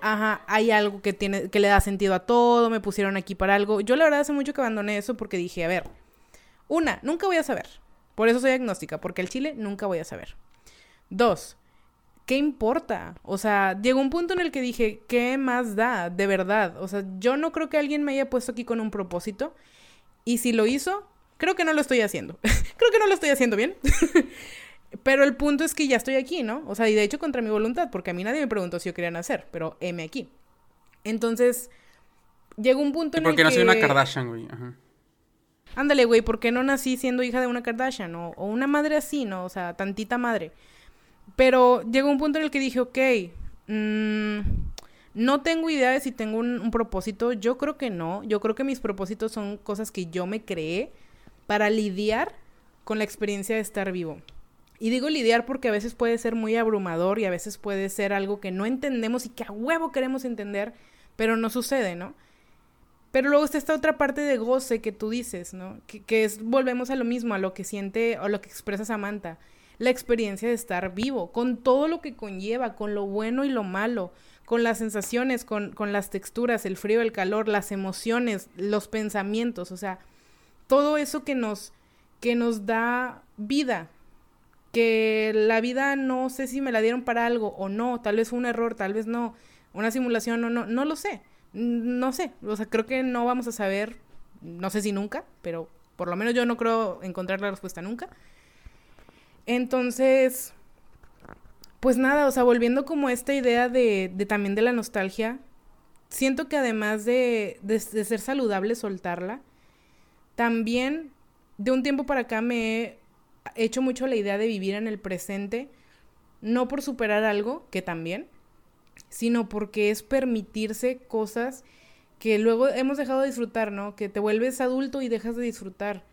Ajá, hay algo que tiene, que le da sentido a todo, me pusieron aquí para algo. Yo la verdad hace mucho que abandoné eso porque dije, a ver, una, nunca voy a saber. Por eso soy agnóstica, porque el chile nunca voy a saber. Dos, ¿qué importa? O sea, llegó un punto en el que dije, ¿qué más da? De verdad. O sea, yo no creo que alguien me haya puesto aquí con un propósito. Y si lo hizo, Creo que no lo estoy haciendo. Creo que no lo estoy haciendo bien. pero el punto es que ya estoy aquí, ¿no? O sea, y de hecho contra mi voluntad, porque a mí nadie me preguntó si yo quería nacer, pero M aquí. Entonces, llegó un punto en el que... Porque no soy una Kardashian, güey. Ajá. Ándale, güey, ¿por qué no nací siendo hija de una Kardashian? O, o, una madre así, ¿no? O sea, tantita madre. Pero llegó un punto en el que dije, ok, mmm, no tengo idea de si tengo un, un propósito. Yo creo que no. Yo creo que mis propósitos son cosas que yo me creé para lidiar con la experiencia de estar vivo. Y digo lidiar porque a veces puede ser muy abrumador y a veces puede ser algo que no entendemos y que a huevo queremos entender, pero no sucede, ¿no? Pero luego está esta otra parte de goce que tú dices, ¿no? Que, es, volvemos a lo mismo, a lo que siente o lo que expresa Samantha, la experiencia de estar vivo, con todo lo que conlleva, con lo bueno y lo malo, con las sensaciones, con, con las texturas, el frío, el calor, las emociones, los pensamientos, o sea, todo eso que nos, que nos da vida. Que la vida no sé si me la dieron para algo o no, tal vez fue un error, tal vez no, una simulación o no, no lo sé, no sé, o sea, creo que no vamos a saber, no sé si nunca, pero por lo menos yo no creo encontrar la respuesta nunca. Entonces, pues nada, o sea, volviendo como esta idea de, de también de la nostalgia, siento que además de, de, de ser saludable soltarla, también, de un tiempo para acá me he hecho mucho la idea de vivir en el presente, no por superar algo, que también, sino porque es permitirse cosas que luego hemos dejado de disfrutar, ¿no? Que te vuelves adulto y dejas de disfrutar.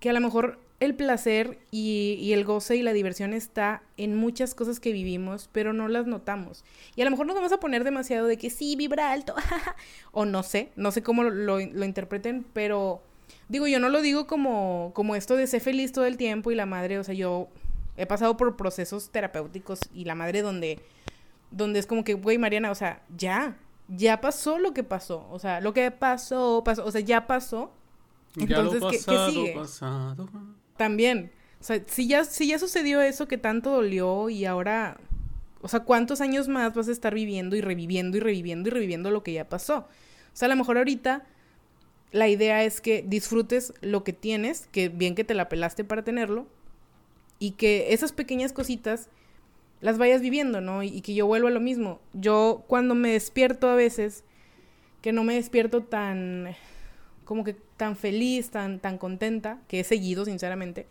Que a lo mejor el placer y, el goce y la diversión está en muchas cosas que vivimos, pero no las notamos. Y a lo mejor nos vamos a poner demasiado de que sí, vibra alto, o no sé, no sé cómo lo, lo interpreten, pero Digo, yo no lo digo como, como esto de ser feliz todo el tiempo y la madre, o sea, yo he pasado por procesos terapéuticos y la madre donde, donde es como que, güey, Mariana, o sea, ya, ya pasó lo que pasó, o sea, lo que pasó, pasó, o sea, ya pasó. Entonces, ¿qué, sigue? Pasado. También, o sea, si ya, si ya sucedió eso que tanto dolió y ahora, o sea, ¿cuántos años más vas a estar viviendo y reviviendo y reviviendo y reviviendo lo que ya pasó? O sea, a lo mejor ahorita la idea es que disfrutes lo que tienes, que bien que te la pelaste para tenerlo, y que esas pequeñas cositas las vayas viviendo, ¿no? Y, que yo vuelva a lo mismo. Yo cuando me despierto a veces, que no me despierto tan, como que tan feliz, tan, tan contenta, que he seguido, sinceramente,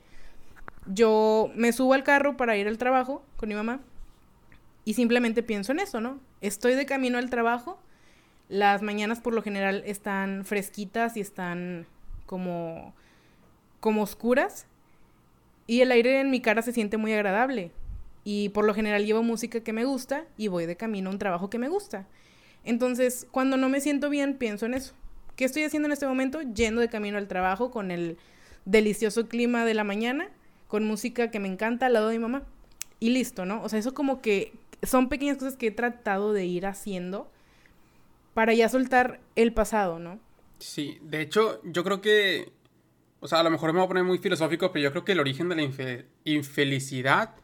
yo me subo al carro para ir al trabajo con mi mamá y simplemente pienso en eso, ¿no? Estoy de camino al trabajo las mañanas por lo general están fresquitas y están como, como oscuras. Y el aire en mi cara se siente muy agradable. Y por lo general llevo música que me gusta y voy de camino a un trabajo que me gusta. Entonces, cuando no me siento bien, pienso en eso. ¿Qué estoy haciendo en este momento? Yendo de camino al trabajo con el delicioso clima de la mañana, con música que me encanta al lado de mi mamá. Y listo, ¿no? O sea, eso como que son pequeñas cosas que he tratado de ir haciendo para ya soltar el pasado, ¿no? Sí, de hecho, yo creo que, o sea, a lo mejor me voy a poner muy filosófico, pero yo creo que el origen de la infelicidad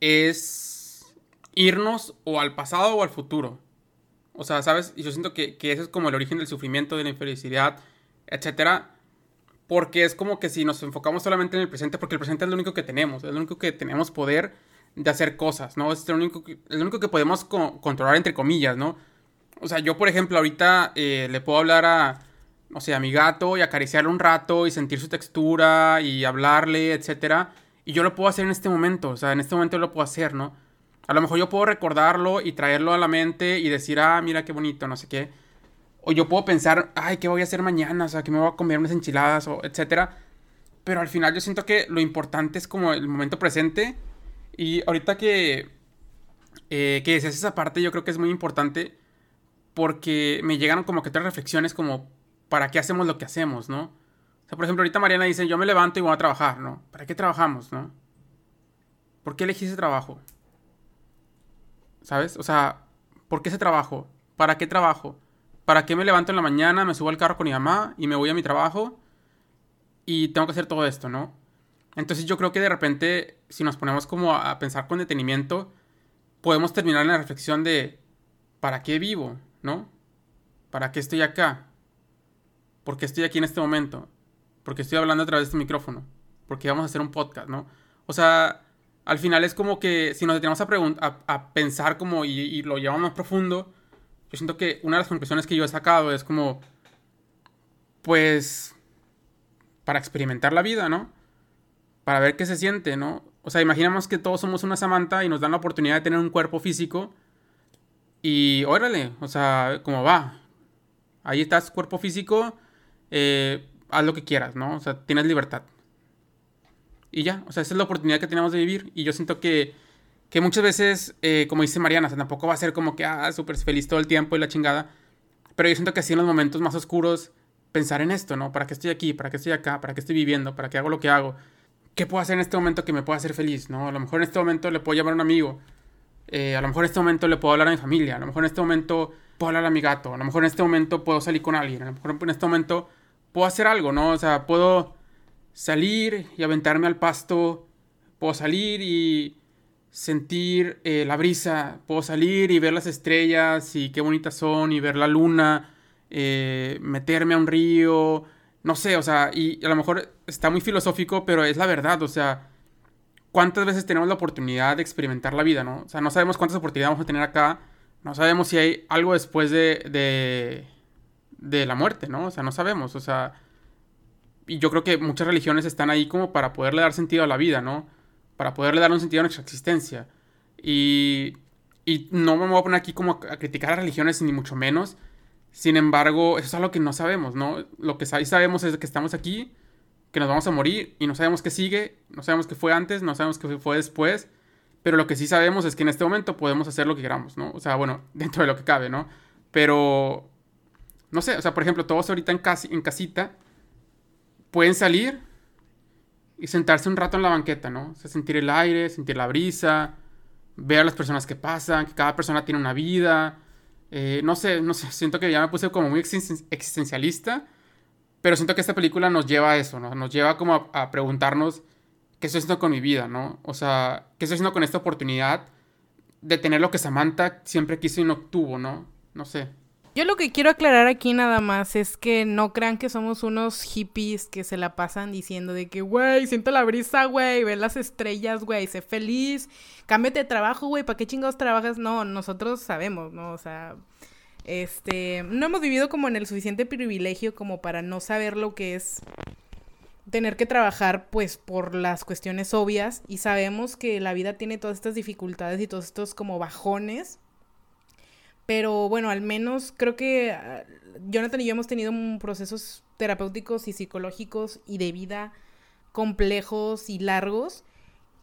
es irnos o al pasado o al futuro. O sea, ¿sabes? Y yo siento que, que ese es como el origen del sufrimiento, de la infelicidad, etcétera. Porque es como que si nos enfocamos solamente en el presente, porque el presente es lo único que tenemos, es lo único que tenemos poder de hacer cosas, ¿no? Es lo único que, único que podemos controlar, entre comillas, ¿no? O sea, yo, por ejemplo, ahorita eh, le puedo hablar a, no sé, a mi gato y acariciarle un rato y sentir su textura y hablarle, etcétera. Y yo lo puedo hacer en este momento, o sea, en este momento lo puedo hacer, ¿no? A lo mejor yo puedo recordarlo y traerlo a la mente y decir, ah, mira qué bonito, no sé qué. O yo puedo pensar, ay, ¿qué voy a hacer mañana? O sea, que me voy a comer unas enchiladas o etcétera. Pero al final yo siento que lo importante es como el momento presente. Y ahorita que, eh, que decías esa parte, yo creo que es muy importante porque me llegaron como que tres reflexiones como, ¿para qué hacemos lo que hacemos, no? O sea, por ejemplo, ahorita Mariana dice, yo me levanto y voy a trabajar, ¿no? ¿Para qué trabajamos, no? ¿Por qué elegí ese trabajo? ¿Sabes? O sea, ¿por qué ese trabajo? ¿Para qué trabajo? ¿Para qué me levanto en la mañana, me subo al carro con mi mamá y me voy a mi trabajo y tengo que hacer todo esto, ¿no? Entonces yo creo que de repente, si nos ponemos como a pensar con detenimiento, podemos terminar en la reflexión de, ¿para qué vivo? ¿No? ¿Para qué estoy acá? ¿Por qué estoy aquí en este momento? Porque estoy hablando a través de este micrófono. Porque vamos a hacer un podcast, ¿no? O sea, al final es como que si nos detenemos a, a, pensar como y, lo llevamos más profundo, yo siento que una de las conclusiones que yo he sacado es como, pues, para experimentar la vida, ¿no? Para ver qué se siente, ¿no? O sea, imaginamos que todos somos una Samantha y nos dan la oportunidad de tener un cuerpo físico y órale, o sea, como va. Ahí estás, cuerpo físico, eh, haz lo que quieras, ¿no? O sea, tienes libertad. Y ya, o sea, esa es la oportunidad que tenemos de vivir. Y yo siento que, que muchas veces, eh, como dice Mariana, tampoco va a ser como que, ah, súper feliz todo el tiempo y la chingada. Pero yo siento que así en los momentos más oscuros, pensar en esto, ¿no? ¿Para qué estoy aquí? ¿Para qué estoy acá? ¿Para qué estoy viviendo? ¿Para qué hago lo que hago? ¿Qué puedo hacer en este momento que me pueda hacer feliz, ¿no? A lo mejor en este momento le puedo llamar a un amigo eh, a lo mejor en este momento le puedo hablar a mi familia, a lo mejor en este momento puedo hablar a mi gato, a lo mejor en este momento puedo salir con alguien, a lo mejor en este momento puedo hacer algo, ¿no? O sea, puedo salir y aventarme al pasto, puedo salir y sentir eh, la brisa, puedo salir y ver las estrellas y qué bonitas son y ver la luna, eh, meterme a un río, no sé, o sea, y a lo mejor está muy filosófico, pero es la verdad, o sea, cuántas veces tenemos la oportunidad de experimentar la vida, ¿no? O sea, no sabemos cuántas oportunidades vamos a tener acá, no sabemos si hay algo después de, de, de la muerte, ¿no? O sea, no sabemos, o sea, y yo creo que muchas religiones están ahí como para poderle dar sentido a la vida, ¿no? Para poderle dar un sentido a nuestra existencia. Y, y no me voy a poner aquí como a criticar a religiones, ni mucho menos. Sin embargo, eso es algo que no sabemos, ¿no? Lo que sabemos es que estamos aquí que nos vamos a morir y no sabemos qué sigue, no sabemos qué fue antes, no sabemos qué fue después, pero lo que sí sabemos es que en este momento podemos hacer lo que queramos, ¿no? O sea, bueno, dentro de lo que cabe, ¿no? Pero, no sé, o sea, por ejemplo, todos ahorita en, casi, en casita pueden salir y sentarse un rato en la banqueta, ¿no? O sea, sentir el aire, sentir la brisa, ver a las personas que pasan, que cada persona tiene una vida. Eh, no sé, no sé, siento que ya me puse como muy existencialista pero siento que esta película nos lleva a eso, ¿no? Nos lleva como a, preguntarnos qué estoy haciendo con mi vida, ¿no? O sea, qué estoy haciendo con esta oportunidad de tener lo que Samantha siempre quiso y no tuvo, ¿no? No sé. Yo lo que quiero aclarar aquí nada más es que no crean que somos unos hippies que se la pasan diciendo de que, güey, siento la brisa, güey, ve las estrellas, güey, sé feliz, cámbiate de trabajo, güey, ¿para qué chingados trabajas? No, nosotros sabemos, ¿no? O sea, este, no hemos vivido como en el suficiente privilegio como para no saber lo que es tener que trabajar pues por las cuestiones obvias y sabemos que la vida tiene todas estas dificultades y todos estos como bajones. Pero bueno, al menos creo que ah, Jonathan y yo hemos tenido procesos terapéuticos y psicológicos y de vida complejos y largos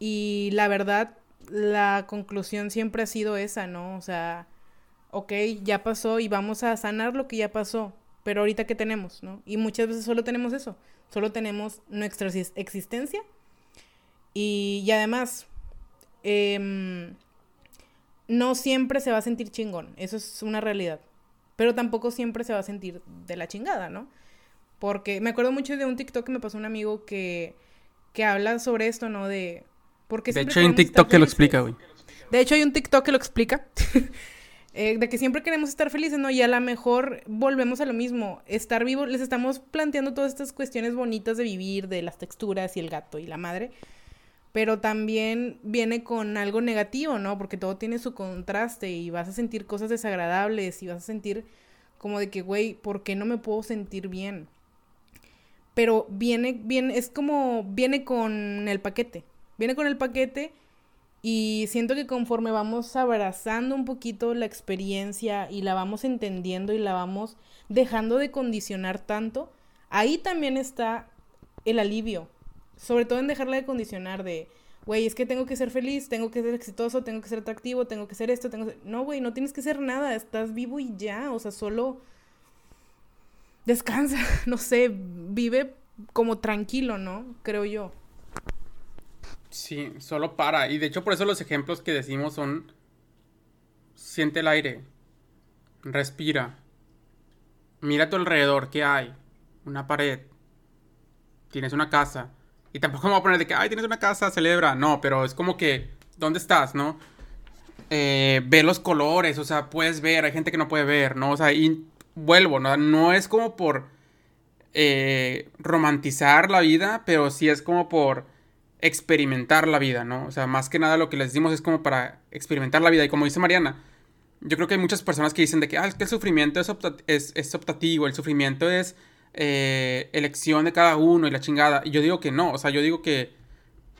y la verdad la conclusión siempre ha sido esa, ¿no? O sea, ok, ya pasó y vamos a sanar lo que ya pasó, pero ahorita qué tenemos, ¿no? Y muchas veces solo tenemos eso, solo tenemos nuestra existencia y, además, em, no siempre se va a sentir chingón, eso es una realidad, pero tampoco siempre se va a sentir de la chingada, ¿no? Porque me acuerdo mucho de un TikTok que me pasó un amigo que, que habla sobre esto, ¿no? De... Porque de hecho hay un TikTok que lo explica, güey. De hecho hay un TikTok que lo explica. Eh, de que siempre queremos estar felices, ¿no? Y a lo mejor volvemos a lo mismo. Estar vivo, les estamos planteando todas estas cuestiones bonitas de vivir, de las texturas y el gato y la madre. Pero también viene con algo negativo, ¿no? Porque todo tiene su contraste y vas a sentir cosas desagradables y vas a sentir como de que, güey, ¿por qué no me puedo sentir bien? Pero viene, viene, es como, viene con el paquete, viene con el paquete y siento que conforme vamos abrazando un poquito la experiencia y la vamos entendiendo y la vamos dejando de condicionar tanto, ahí también está el alivio. Sobre todo en dejarla de condicionar de, güey, es que tengo que ser feliz, tengo que ser exitoso, tengo que ser atractivo, tengo que ser esto, tengo que ser... No, güey, no tienes que ser nada, estás vivo y ya, o sea, solo descansa, no sé, vive como tranquilo, ¿no? Creo yo. Sí, solo para. Y de hecho por eso los ejemplos que decimos son... Siente el aire. Respira. Mira a tu alrededor, ¿qué hay? Una pared. Tienes una casa. Y tampoco me voy a poner de que, ay, tienes una casa, celebra. No, pero es como que, ¿dónde estás, no? Eh, ve los colores, o sea, puedes ver, hay gente que no puede ver, ¿no? O sea, y vuelvo, ¿no? No es como por eh, romantizar la vida, pero sí es como por experimentar la vida, ¿no? O sea, más que nada lo que les decimos es como para experimentar la vida. Y como dice Mariana, yo creo que hay muchas personas que dicen de que, ah, es que el sufrimiento es, es, optativo, el sufrimiento es eh, elección de cada uno y la chingada. Y yo digo que no, o sea, yo digo que,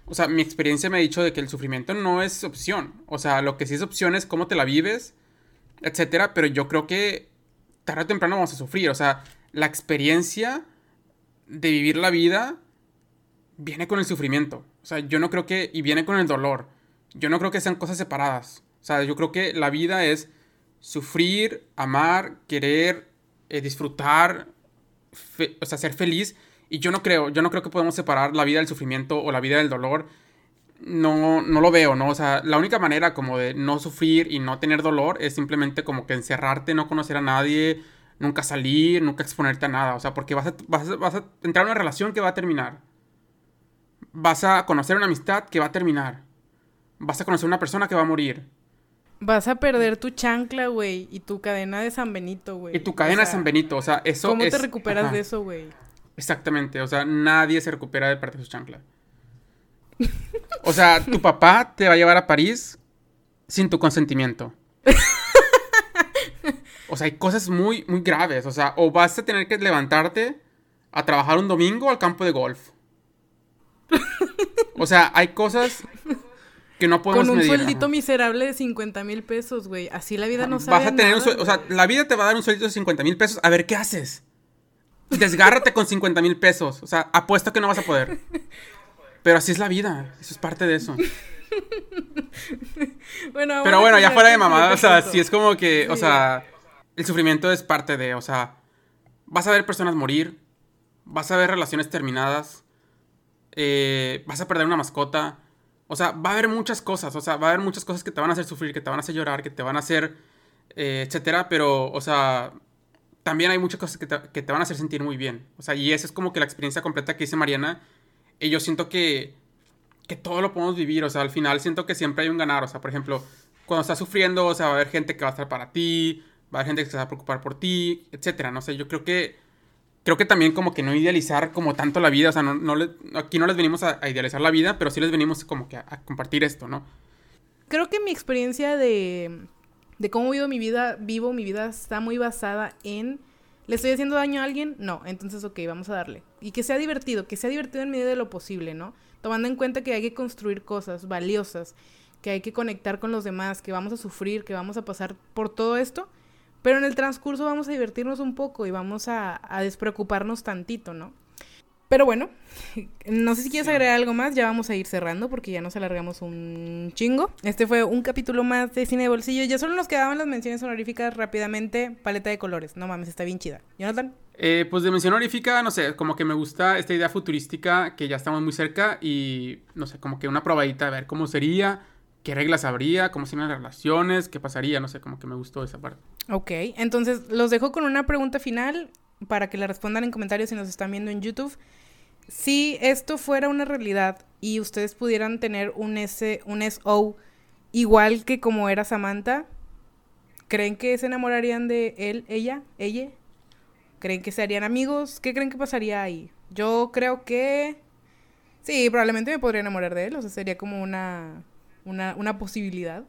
o sea, mi experiencia me ha dicho de que el sufrimiento no es opción. O sea, lo que sí es opción es cómo te la vives, etcétera, pero yo creo que tarde o temprano vamos a sufrir. O sea, la experiencia de vivir la vida viene con el sufrimiento. O sea, yo no creo que. Y viene con el dolor. Yo no creo que sean cosas separadas. O sea, yo creo que la vida es sufrir, amar, querer, eh, disfrutar, o sea, ser feliz. Y yo no creo, yo no creo que podemos separar la vida del sufrimiento o la vida del dolor. No, no lo veo, ¿no? O sea, la única manera como de no sufrir y no tener dolor es simplemente como que encerrarte, no conocer a nadie, nunca salir, nunca exponerte a nada. O sea, porque vas a, vas a, una relación que va a terminar. Vas a conocer una amistad que va a terminar. Vas a conocer una persona que va a morir. Vas a perder tu chancla, güey, y tu cadena de San Benito, güey. Y tu cadena de San Benito, o sea, eso ¿Cómo te recuperas de eso, güey? Exactamente, o sea, nadie se recupera de perder su chancla. O sea, tu papá te va a llevar a París sin tu consentimiento. O sea, hay cosas muy, muy graves, o sea, o vas a tener que levantarte a trabajar un domingo al campo de golf. O sea, hay cosas que no podemos Con un sueldito miserable de 50 mil pesos, güey. Así la vida no sabe Vas a tener un O sea, la vida te va a dar un sueldito de 50 mil pesos. A ver, ¿qué haces? Desgárrate con 50 mil pesos. O sea, apuesto que no vas a poder. Pero así es la vida. Eso es parte de eso. bueno, Pero bueno, ya fuera de mamada. O sea, sí es como que, o sea, el sufrimiento es parte de, o sea, vas a ver personas morir. Vas a ver relaciones terminadas. Eh, vas a perder una mascota o sea, va a haber muchas cosas, o sea, va a haber muchas cosas que te van a hacer sufrir, que te van a hacer llorar, que te van a hacer, eh, etcétera, pero, o sea, también hay muchas cosas que te, van a hacer sentir muy bien. O sea, y esa es como que la experiencia completa que dice Mariana. Y yo siento que, que todo lo podemos vivir, o sea, al final siento que siempre hay un ganar. O sea, por ejemplo, cuando estás sufriendo, o sea, va a haber gente que va a estar para ti, va a haber gente que se va a preocupar por ti, etcétera. No sé, yo creo que creo que también como que no idealizar como tanto la vida, o sea, no, aquí no les venimos a, idealizar la vida, pero sí les venimos como que a, compartir esto, ¿no? Creo que mi experiencia de, de cómo vivo mi vida, vivo mi vida, está muy basada en, ¿le estoy haciendo daño a alguien? No, entonces, ok, vamos a darle. Y que sea divertido, que sea divertido en medida de lo posible, ¿no? Tomando en cuenta que hay que construir cosas valiosas, que hay que conectar con los demás, que vamos a sufrir, que vamos a pasar por todo esto pero en el transcurso vamos a divertirnos un poco y vamos a, despreocuparnos tantito, ¿no? Pero bueno, no sé si quieres agregar algo más, ya vamos a ir cerrando porque ya nos alargamos un chingo. Este fue un capítulo más de cine de bolsillo. Ya solo nos quedaban las menciones honoríficas rápidamente. Paleta de colores, no mames, está bien chida. ¿Jonathan? Eh, pues de mención honorífica, no sé, como que me gusta esta idea futurística que ya estamos muy cerca y no sé, como que una probadita a ver cómo sería qué reglas habría, cómo serían las relaciones, qué pasaría, no sé, como que me gustó esa parte. Ok, entonces los dejo con una pregunta final para que la respondan en comentarios si nos están viendo en YouTube. Si esto fuera una realidad y ustedes pudieran tener un S, un SO igual que como era Samantha, ¿creen que se enamorarían de él, ella, ella? ¿Creen que se harían amigos? ¿Qué creen que pasaría ahí? Yo creo que sí, probablemente me podría enamorar de él, o sea, sería como una una, una posibilidad.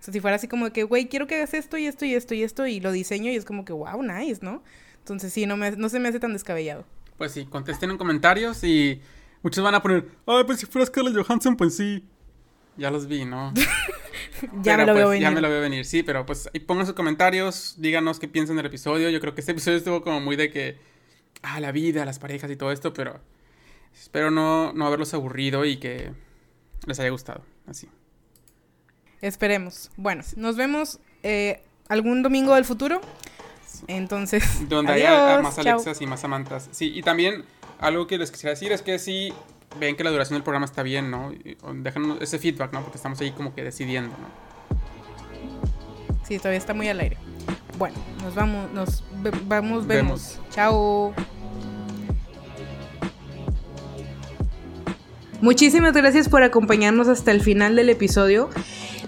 O sea, si fuera así como que, güey, quiero que hagas esto y esto y esto y esto y lo diseño y es como que, wow, nice, ¿no? Entonces sí, no, me, no se me hace tan descabellado. Pues sí, contesten en comentarios y muchos van a poner, ay, pues si fuera Scarlett Johansson, pues sí. Ya los vi, ¿no? ya me lo veo venir. Ya me lo veo venir, sí, pero pues ahí pongan sus comentarios, díganos qué piensan del episodio. Yo creo que este episodio estuvo como muy de que, ah, la vida, las parejas y todo esto, pero espero no, no haberlos aburrido y que les haya gustado, así. Esperemos. Bueno, nos vemos eh, algún domingo del futuro. Entonces. Donde haya más Alexas y más Samantas. Sí, y también algo que les quisiera decir es que si ven que la duración del programa está bien, ¿no? Déjanos ese feedback, ¿no? Porque estamos ahí como que decidiendo, ¿no? Sí, todavía está muy al aire. Bueno, nos vamos, nos vamos, vemos. Chao. Muchísimas gracias por acompañarnos hasta el final del episodio.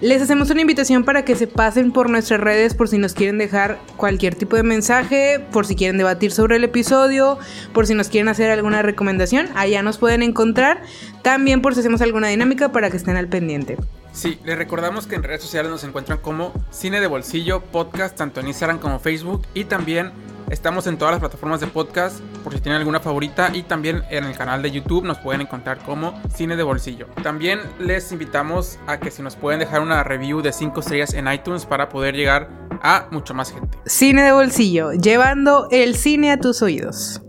Les hacemos una invitación para que se pasen por nuestras redes por si nos quieren dejar cualquier tipo de mensaje, por si quieren debatir sobre el episodio, por si nos quieren hacer alguna recomendación, allá nos pueden encontrar. También por si hacemos alguna dinámica para que estén al pendiente. Sí, les recordamos que en redes sociales nos encuentran como Cine de Bolsillo Podcast, tanto en Instagram como Facebook, y también Estamos en todas las plataformas de podcast por si tienen alguna favorita y también en el canal de YouTube nos pueden encontrar como Cine de Bolsillo. También les invitamos a que si nos pueden dejar una review de 5 estrellas en iTunes para poder llegar a mucho más gente. Cine de Bolsillo, llevando el cine a tus oídos.